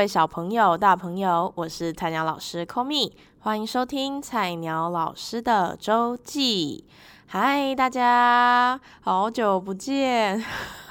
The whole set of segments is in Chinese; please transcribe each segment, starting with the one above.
各位小朋友、大朋友，我是菜鸟老师 Komi，欢迎收听菜鸟老师的周记。嗨，大家，好久不见。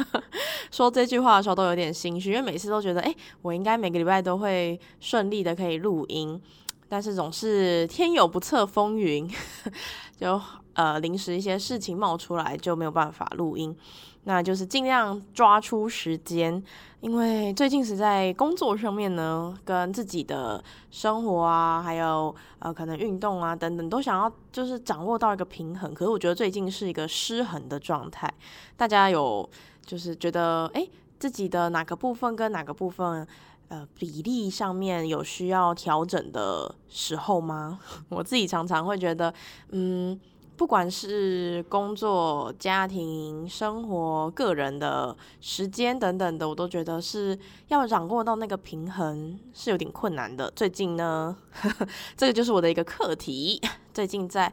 说这句话的时候都有点心虚，因为每次都觉得，哎，我应该每个礼拜都会顺利的可以录音，但是总是天有不测风云，就呃临时一些事情冒出来，就没有办法录音。那就是尽量抓出时间，因为最近是在工作上面呢，跟自己的生活啊，还有呃可能运动啊等等，都想要就是掌握到一个平衡。可是我觉得最近是一个失衡的状态。大家有就是觉得诶，自己的哪个部分跟哪个部分呃比例上面有需要调整的时候吗？我自己常常会觉得，嗯。不管是工作、家庭、生活、个人的时间等等的，我都觉得是要掌握到那个平衡是有点困难的。最近呢，呵呵，这个就是我的一个课题。最近在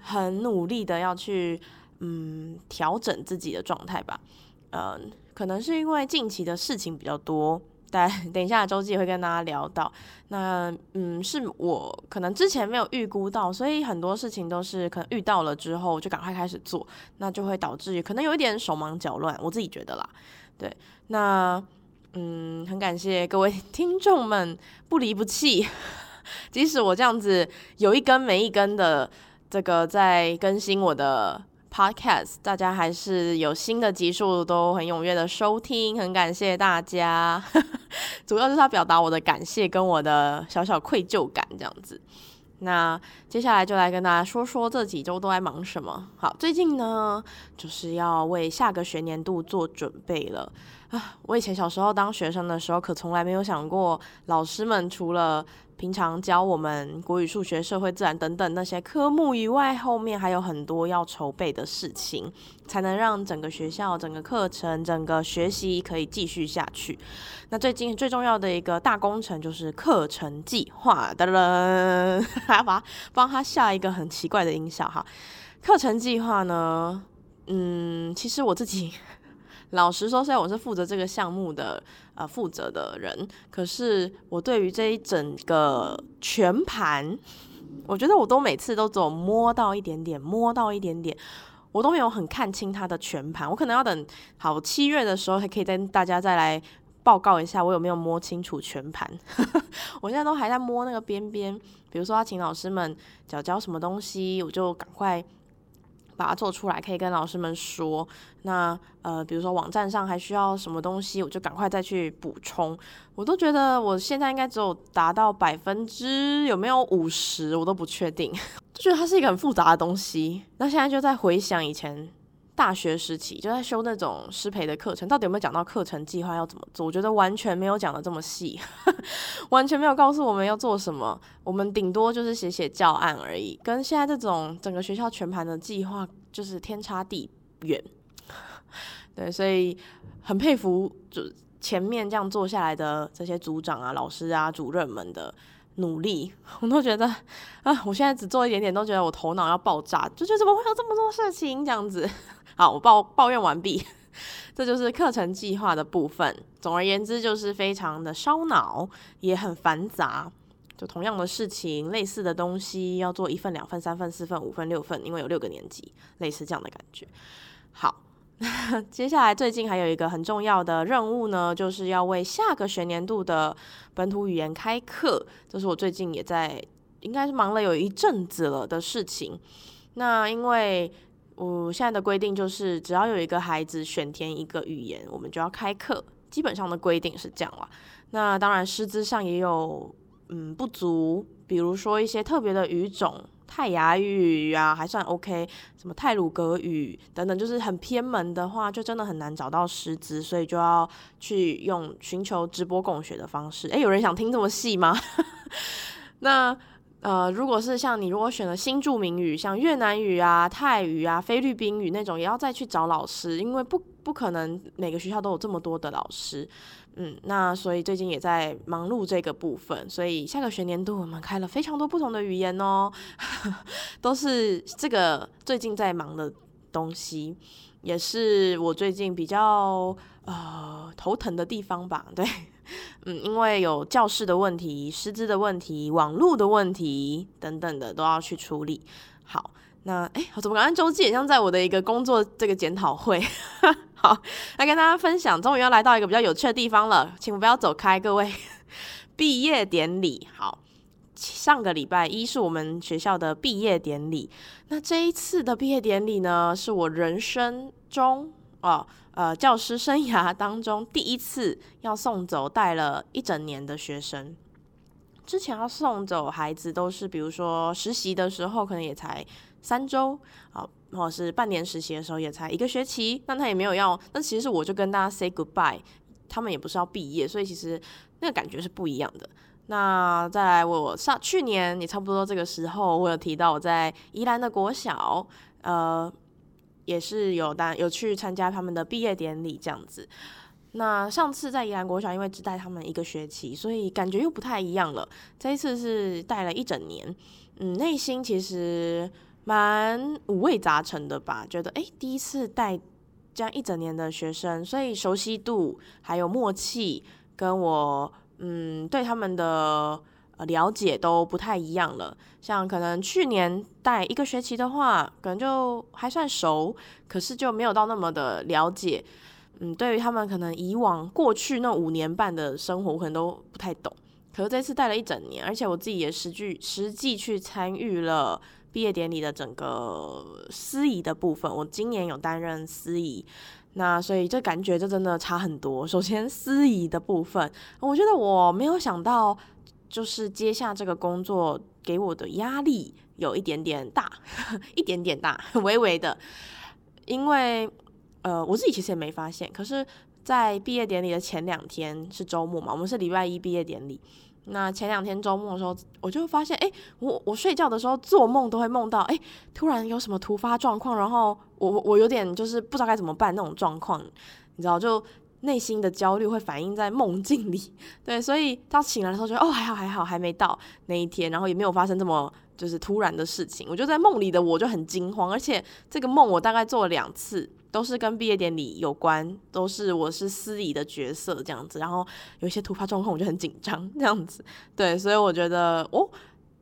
很努力的要去嗯调整自己的状态吧。嗯，可能是因为近期的事情比较多。等一下周记会跟大家聊到，那嗯，是我可能之前没有预估到，所以很多事情都是可能遇到了之后就赶快开始做，那就会导致可能有一点手忙脚乱，我自己觉得啦。对，那嗯，很感谢各位 听众们不离不弃，即使我这样子有一根没一根的这个在更新我的。Podcast，大家还是有新的集数都很踊跃的收听，很感谢大家。主要就是要表达我的感谢跟我的小小愧疚感这样子。那接下来就来跟大家说说这几周都在忙什么。好，最近呢就是要为下个学年度做准备了啊。我以前小时候当学生的时候，可从来没有想过老师们除了平常教我们国语、数学、社会、自然等等那些科目以外，后面还有很多要筹备的事情，才能让整个学校、整个课程、整个学习可以继续下去。那最近最重要的一个大工程就是课程计划，的了，还要把帮他下一个很奇怪的音效哈。课程计划呢，嗯，其实我自己。老实说，虽然我是负责这个项目的呃负责的人，可是我对于这一整个全盘，我觉得我都每次都只有摸到一点点，摸到一点点，我都没有很看清它的全盘。我可能要等好七月的时候，还可以跟大家再来报告一下，我有没有摸清楚全盘。我现在都还在摸那个边边，比如说要请老师们教教什么东西，我就赶快。把它做出来，可以跟老师们说。那呃，比如说网站上还需要什么东西，我就赶快再去补充。我都觉得我现在应该只有达到百分之有没有五十，我都不确定。就觉得它是一个很复杂的东西。那现在就在回想以前。大学时期就在修那种师培的课程，到底有没有讲到课程计划要怎么做？我觉得完全没有讲得这么细，完全没有告诉我们要做什么。我们顶多就是写写教案而已，跟现在这种整个学校全盘的计划就是天差地远。对，所以很佩服，就前面这样做下来的这些组长啊、老师啊、主任们的努力，我都觉得啊，我现在只做一点点，都觉得我头脑要爆炸，就觉得怎么会有这么多事情这样子。好，我抱抱怨完毕，这就是课程计划的部分。总而言之，就是非常的烧脑，也很繁杂。就同样的事情，类似的东西要做一份、两份、三份、四份、五份、六份，因为有六个年级，类似这样的感觉。好，接下来最近还有一个很重要的任务呢，就是要为下个学年度的本土语言开课。这是我最近也在，应该是忙了有一阵子了的事情。那因为我现在的规定就是，只要有一个孩子选填一个语言，我们就要开课。基本上的规定是这样啦。那当然，师资上也有嗯不足，比如说一些特别的语种，泰雅语啊还算 OK，什么泰鲁阁语等等，就是很偏门的话，就真的很难找到师资，所以就要去用寻求直播共学的方式。诶，有人想听这么细吗？那。呃，如果是像你如果选了新著名语，像越南语啊、泰语啊、菲律宾语那种，也要再去找老师，因为不不可能每个学校都有这么多的老师。嗯，那所以最近也在忙碌这个部分，所以下个学年度我们开了非常多不同的语言哦，都是这个最近在忙的东西，也是我最近比较呃头疼的地方吧。对，嗯，因为有教室的问题、师资的问题、网络的问题等等的都要去处理。好，那哎，我怎么感觉周记也像在我的一个工作这个检讨会？好，来跟大家分享，终于要来到一个比较有趣的地方了，请不要走开，各位。毕业典礼，好，上个礼拜一是我们学校的毕业典礼。那这一次的毕业典礼呢，是我人生中哦，呃，教师生涯当中第一次要送走带了一整年的学生。之前要送走孩子都是，比如说实习的时候，可能也才三周啊，或者是半年实习的时候也才一个学期，那他也没有要。那其实我就跟大家 say goodbye，他们也不是要毕业，所以其实。那个感觉是不一样的。那再来，我上去年也差不多这个时候，我有提到我在宜兰的国小，呃，也是有单有去参加他们的毕业典礼这样子。那上次在宜兰国小，因为只带他们一个学期，所以感觉又不太一样了。这一次是带了一整年，嗯，内心其实蛮五味杂陈的吧。觉得诶，第一次带这样一整年的学生，所以熟悉度还有默契。跟我嗯对他们的呃了解都不太一样了，像可能去年带一个学期的话，可能就还算熟，可是就没有到那么的了解。嗯，对于他们可能以往过去那五年半的生活，我可能都不太懂。可是这次带了一整年，而且我自己也实际实际去参与了毕业典礼的整个司仪的部分，我今年有担任司仪。那所以这感觉就真的差很多。首先司仪的部分，我觉得我没有想到，就是接下这个工作给我的压力有一点点大，一点点大，微微的。因为呃，我自己其实也没发现。可是，在毕业典礼的前两天是周末嘛，我们是礼拜一毕业典礼。那前两天周末的时候，我就发现，哎，我我睡觉的时候做梦都会梦到，哎，突然有什么突发状况，然后我我有点就是不知道该怎么办那种状况，你知道，就内心的焦虑会反映在梦境里，对，所以当醒来的时候觉得，哦，还好还好，还没到那一天，然后也没有发生这么就是突然的事情，我就在梦里的我就很惊慌，而且这个梦我大概做了两次。都是跟毕业典礼有关，都是我是司仪的角色这样子，然后有一些突发状况，我就很紧张这样子。对，所以我觉得哦，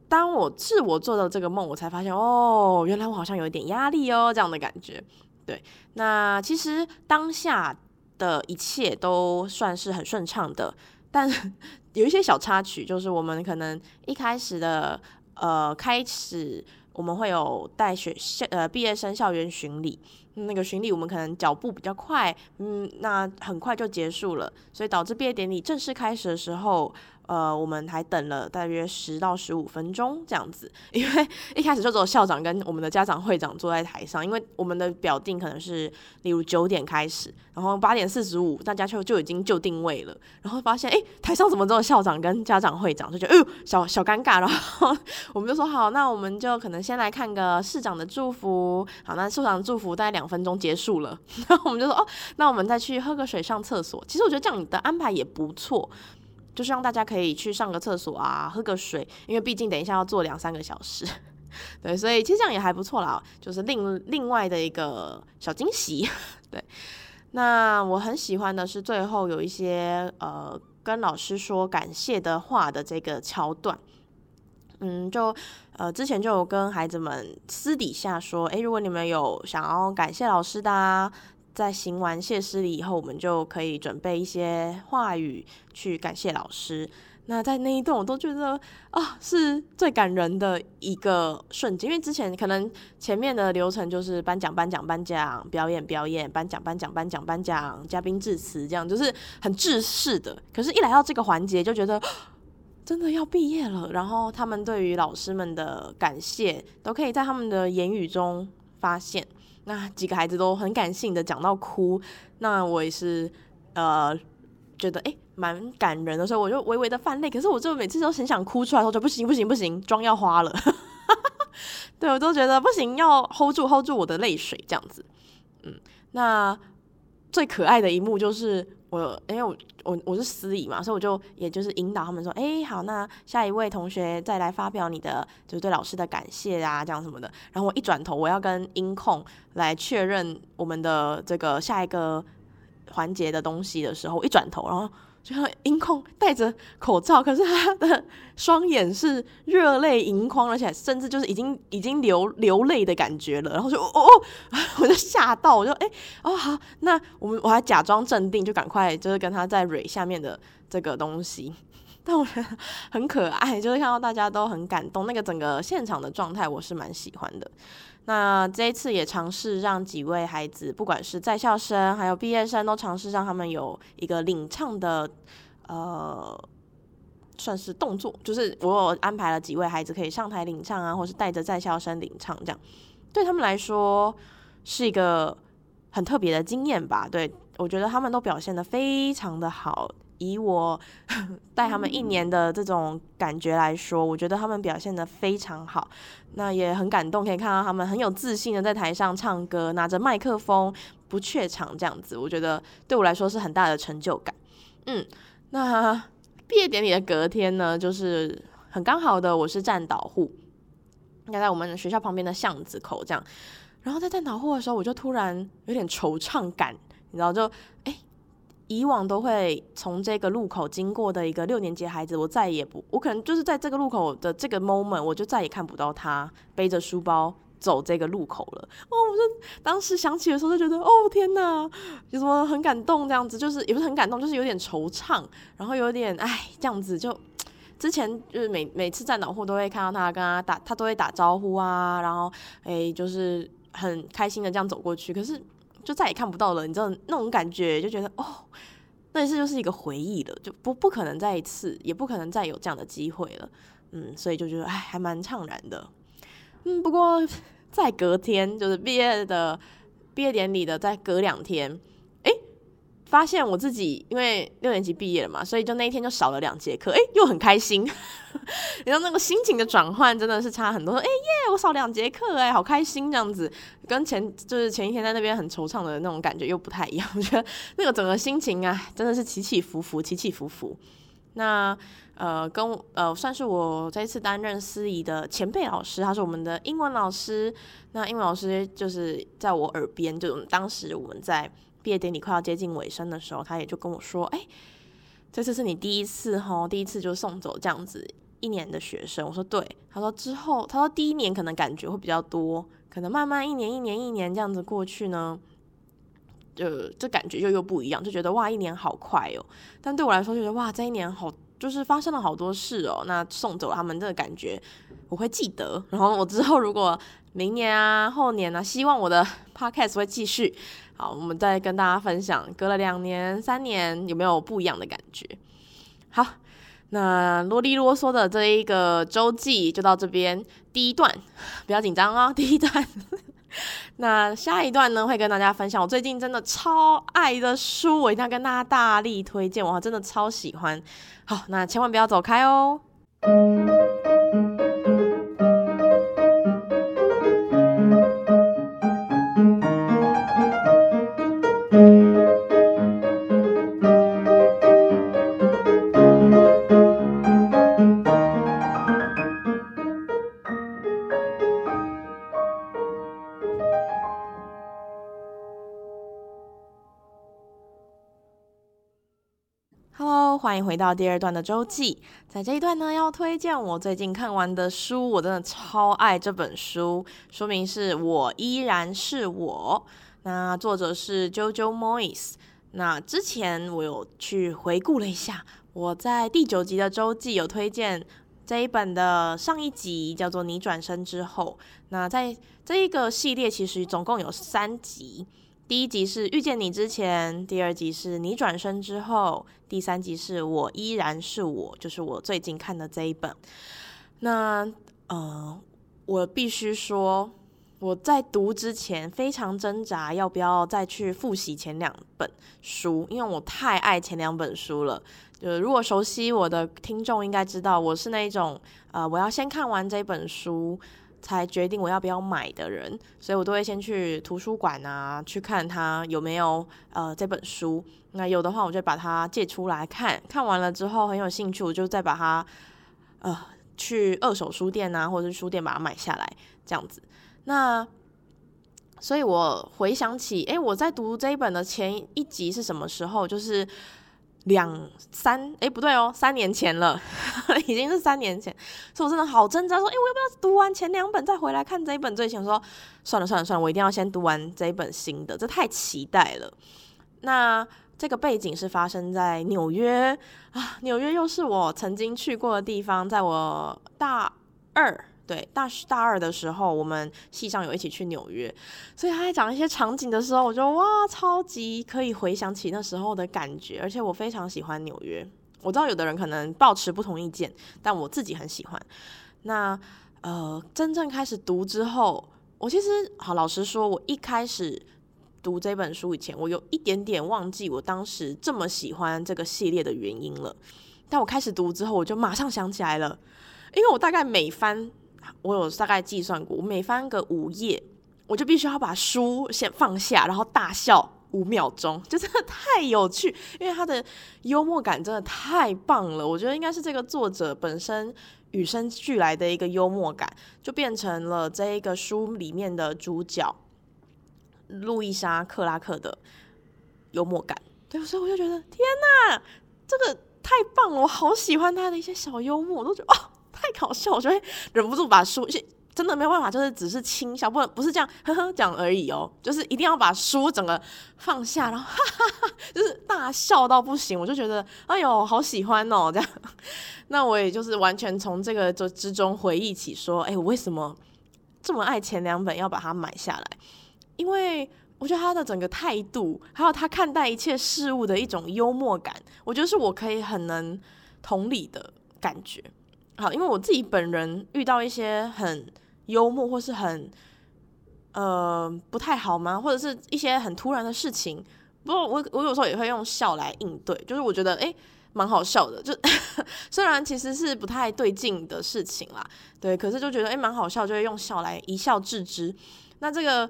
当我是我做的这个梦，我才发现哦，原来我好像有一点压力哦，这样的感觉。对，那其实当下的一切都算是很顺畅的，但 有一些小插曲，就是我们可能一开始的呃开始，我们会有带学校呃毕业生校园巡礼。那个巡礼，我们可能脚步比较快，嗯，那很快就结束了，所以导致毕业典礼正式开始的时候。呃，我们还等了大约十到十五分钟这样子，因为一开始就只有校长跟我们的家长会长坐在台上，因为我们的表定可能是例如九点开始，然后八点四十五大家就就已经就定位了，然后发现哎，台上怎么只有校长跟家长会长，就觉得哎呦小小尴尬，然后我们就说好，那我们就可能先来看个市长的祝福，好，那市长的祝福大概两分钟结束了，然后我们就说哦，那我们再去喝个水上厕所，其实我觉得这样你的安排也不错。就是让大家可以去上个厕所啊，喝个水，因为毕竟等一下要坐两三个小时，对，所以其实这样也还不错啦，就是另另外的一个小惊喜，对。那我很喜欢的是最后有一些呃跟老师说感谢的话的这个桥段，嗯，就呃之前就有跟孩子们私底下说，诶，如果你们有想要感谢老师的啊。在行完谢师礼以后，我们就可以准备一些话语去感谢老师。那在那一段，我都觉得啊，是最感人的一个瞬间。因为之前可能前面的流程就是颁奖、颁奖、颁奖、表演、表演、颁奖、颁奖、颁奖、颁奖、嘉宾致辞，这样就是很制式的。可是，一来到这个环节，就觉得真的要毕业了。然后，他们对于老师们的感谢，都可以在他们的言语中发现。那几个孩子都很感性的讲到哭，那我也是呃觉得诶蛮感人的，所以我就微微的泛泪。可是我就每次都很想哭出来，我就不行不行不行，妆要花了。对，我都觉得不行，要 hold 住 hold 住我的泪水这样子。嗯，那最可爱的一幕就是。我因为我我我是司仪嘛，所以我就也就是引导他们说，哎、好，那下一位同学再来发表你的就是对老师的感谢啊，这样什么的。然后我一转头，我要跟音控来确认我们的这个下一个环节的东西的时候，一转头，然后就像银矿戴着口罩，可是他的双眼是热泪盈眶，而且甚至就是已经已经流流泪的感觉了。然后就哦哦，我就吓到，我就哎、哦好，那我们我还假装镇定，就赶快就是跟他在蕊下面的这个东西。但我觉得很可爱，就是看到大家都很感动，那个整个现场的状态我是蛮喜欢的。那这一次也尝试让几位孩子，不管是在校生还有毕业生，都尝试让他们有一个领唱的，呃，算是动作，就是我有安排了几位孩子可以上台领唱啊，或是带着在校生领唱，这样对他们来说是一个很特别的经验吧。对，我觉得他们都表现得非常的好。以我 带他们一年的这种感觉来说，我觉得他们表现的非常好，那也很感动，可以看到他们很有自信的在台上唱歌，拿着麦克风不怯场这样子，我觉得对我来说是很大的成就感。嗯，那 毕业典礼的隔天呢，就是很刚好的，我是站导护，应该在我们学校旁边的巷子口这样，然后在站导护的时候，我就突然有点惆怅感，你知道就哎。以往都会从这个路口经过的一个六年级孩子，我再也不，我可能就是在这个路口的这个 moment，我就再也看不到他背着书包走这个路口了。哦，我就当时想起的时候就觉得，哦天哪，有什么很感动这样子，就是也不是很感动，就是有点惆怅，然后有点哎这样子就，之前就是每每次站导护都会看到他跟他打，他都会打招呼啊，然后哎就是很开心的这样走过去，可是。就再也看不到了，你知道那种感觉，就觉得哦，那一次就是一个回忆了，就不不可能再一次，也不可能再有这样的机会了，嗯，所以就觉得哎，还蛮怅然的，嗯，不过在隔天就是毕业的毕业典礼的，在隔两天。发现我自己因为六年级毕业了嘛，所以就那一天就少了两节课，哎，又很开心。然后那个心情的转换真的是差很多，哎耶，我少两节课，哎，好开心这样子，跟前就是前一天在那边很惆怅的那种感觉又不太一样。我觉得那个整个心情啊，真的是起起伏伏，起起伏伏。那呃，跟呃，算是我这一次担任司仪的前辈老师，他是我们的英文老师。那英文老师就是在我耳边，就当时我们在。毕业典礼快要接近尾声的时候，他也就跟我说：“哎、这次是你第一次齁，第一次就送走这样子一年的学生。”我说：“对。”他说：“之后，他说第一年可能感觉会比较多，可能慢慢一年一年一年这样子过去呢，就这感觉就又不一样，就觉得哇，一年好快哦。但对我来说，就觉得哇，这一年好，就是发生了好多事哦。那送走他们这个感觉，我会记得。然后我之后如果明年啊、后年啊，希望我的 podcast 会继续。”好，我们再跟大家分享，隔了两年、三年有没有不一样的感觉？好，那啰里啰嗦的这一个周记就到这边，第一段不要紧张哦，第一段。那下一段呢，会跟大家分享我最近真的超爱的书，我一定要跟大家大力推荐，我真的超喜欢。好，那千万不要走开哦。欢迎回到第二段的周记，在这一段呢，要推荐我最近看完的书，我真的超爱这本书，书名是我依然是我，那作者是 Jojo Moyes。那之前我有去回顾了一下，我在第九集的周记有推荐这一本的上一集，叫做《你转身之后》。那在这一个系列，其实总共有三集。第一集是遇见你之前，第二集是你转身之后，第三集是我依然是我，就是我最近看的这一本。那呃，我必须说，我在读之前非常挣扎，要不要再去复习前两本书，因为我太爱前两本书了。就如果熟悉我的听众应该知道，我是那一种呃，我要先看完这本书。才决定我要不要买的人，所以我都会先去图书馆啊，去看他有没有呃这本书。那有的话，我就把它借出来看，看完了之后很有兴趣，我就再把它呃去二手书店啊，或者是书店把它买下来，这样子。那所以我回想起，诶，我在读这一本的前一集是什么时候？就是两三哎不对哦，三年前了，已经是三年前，所以我真的好挣扎，说哎我要不要读完前两本再回来看这一本最新？说算了算了算了，我一定要先读完这一本新的，这太期待了。那这个背景是发生在纽约啊，纽约又是我曾经去过的地方，在我大二。对，大大二的时候，我们系上有一起去纽约，所以他在讲一些场景的时候，我就哇，超级可以回想起那时候的感觉，而且我非常喜欢纽约。我知道有的人可能抱持不同意见，但我自己很喜欢。那呃，真正开始读之后，我其实好老实说，我一开始读这本书以前，我有一点点忘记我当时这么喜欢这个系列的原因了。但我开始读之后，我就马上想起来了，因为我大概每翻。我有大概计算过，我每翻个五页，我就必须要把书先放下，然后大笑五秒钟，就 真的太有趣，因为他的幽默感真的太棒了。我觉得应该是这个作者本身与生俱来的一个幽默感，就变成了这一个书里面的主角路易莎·克拉克的幽默感。对，所以我就觉得天哪，这个太棒了，我好喜欢他的一些小幽默，我都觉得哦。太搞笑，我就会忍不住把书，真的没有办法，就是只是轻笑，不不是这样呵呵讲而已哦，就是一定要把书整个放下，然后哈哈哈，就是大笑到不行，我就觉得哎呦好喜欢哦，这样，那我也就是完全从这个就之中回忆起，说，哎，我为什么这么爱前两本要把它买下来？因为我觉得他的整个态度，还有他看待一切事物的一种幽默感，我觉得是我可以很能同理的感觉。好，因为我自己本人遇到一些很幽默或是很呃不太好吗，或者是一些很突然的事情，不过我我有时候也会用笑来应对，就是我觉得诶蛮好笑的，就 虽然其实是不太对劲的事情啦，对，可是就觉得诶蛮好笑，就会用笑来一笑置之。那这个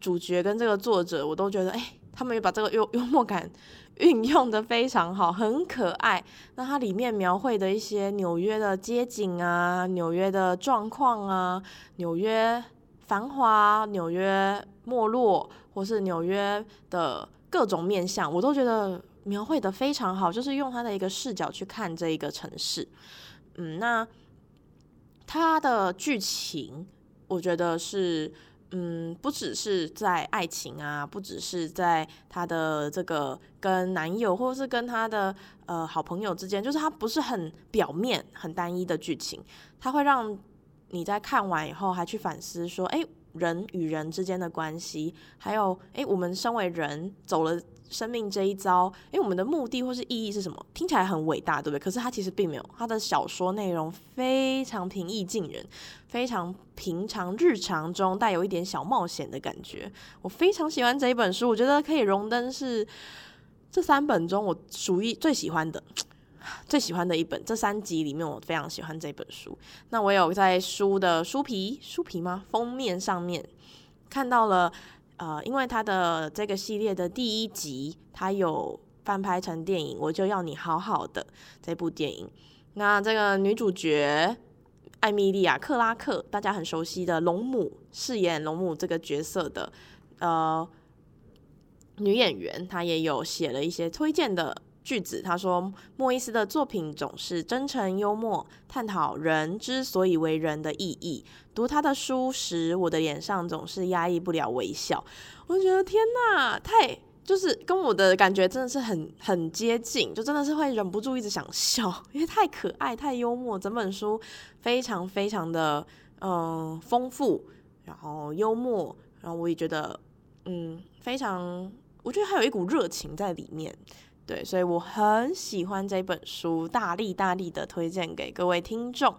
主角跟这个作者，我都觉得诶他们又把这个幽幽默感。运用的非常好，很可爱。那它里面描绘的一些纽约的街景啊，纽约的状况啊，纽约繁华、纽约没落，或是纽约的各种面相，我都觉得描绘的非常好。就是用他的一个视角去看这一个城市。嗯，那它的剧情，我觉得是。嗯，不只是在爱情啊，不只是在他的这个跟男友，或者是跟他的呃好朋友之间，就是他不是很表面、很单一的剧情，他会让你在看完以后还去反思说，哎，人与人之间的关系，还有哎，我们身为人走了。生命这一遭，因为我们的目的或是意义是什么？听起来很伟大，对不对？可是他其实并没有，他的小说内容非常平易近人，非常平常日常中带有一点小冒险的感觉。我非常喜欢这一本书，我觉得可以荣登是这三本中我属于最喜欢的，最喜欢的一本。这三集里面，我非常喜欢这本书。那我有在书的书皮，书皮吗？封面上面看到了。呃，因为它的这个系列的第一集，它有翻拍成电影，我就要你好好的这部电影。那这个女主角艾米莉亚·克拉克，大家很熟悉的龙母，饰演龙母这个角色的呃女演员，她也有写了一些推荐的。句子，他说莫伊斯的作品总是真诚幽默，探讨人之所以为人的意义。读他的书时，我的脸上总是压抑不了微笑。我就觉得天哪，太就是跟我的感觉真的是很很接近，就真的是会忍不住一直想笑，因为太可爱、太幽默。整本书非常非常的嗯丰富，然后幽默，然后我也觉得嗯非常，我觉得还有一股热情在里面。对，所以我很喜欢这本书，大力大力的推荐给各位听众。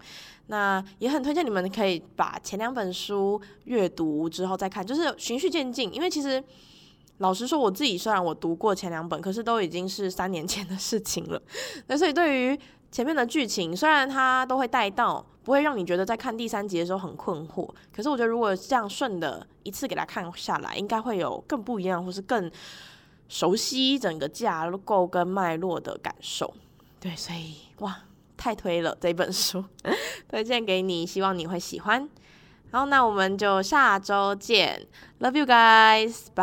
那也很推荐你们可以把前两本书阅读之后再看，就是循序渐进。因为其实老实说，我自己虽然我读过前两本，可是都已经是三年前的事情了。那所以对于前面的剧情，虽然它都会带到，不会让你觉得在看第三集的时候很困惑。可是我觉得如果这样顺的一次给它看下来，应该会有更不一样，或是更。熟悉整个架构跟脉络的感受，对，所以哇，太推了这本书，推荐给你，希望你会喜欢。好，那我们就下周见，Love you guys，bye。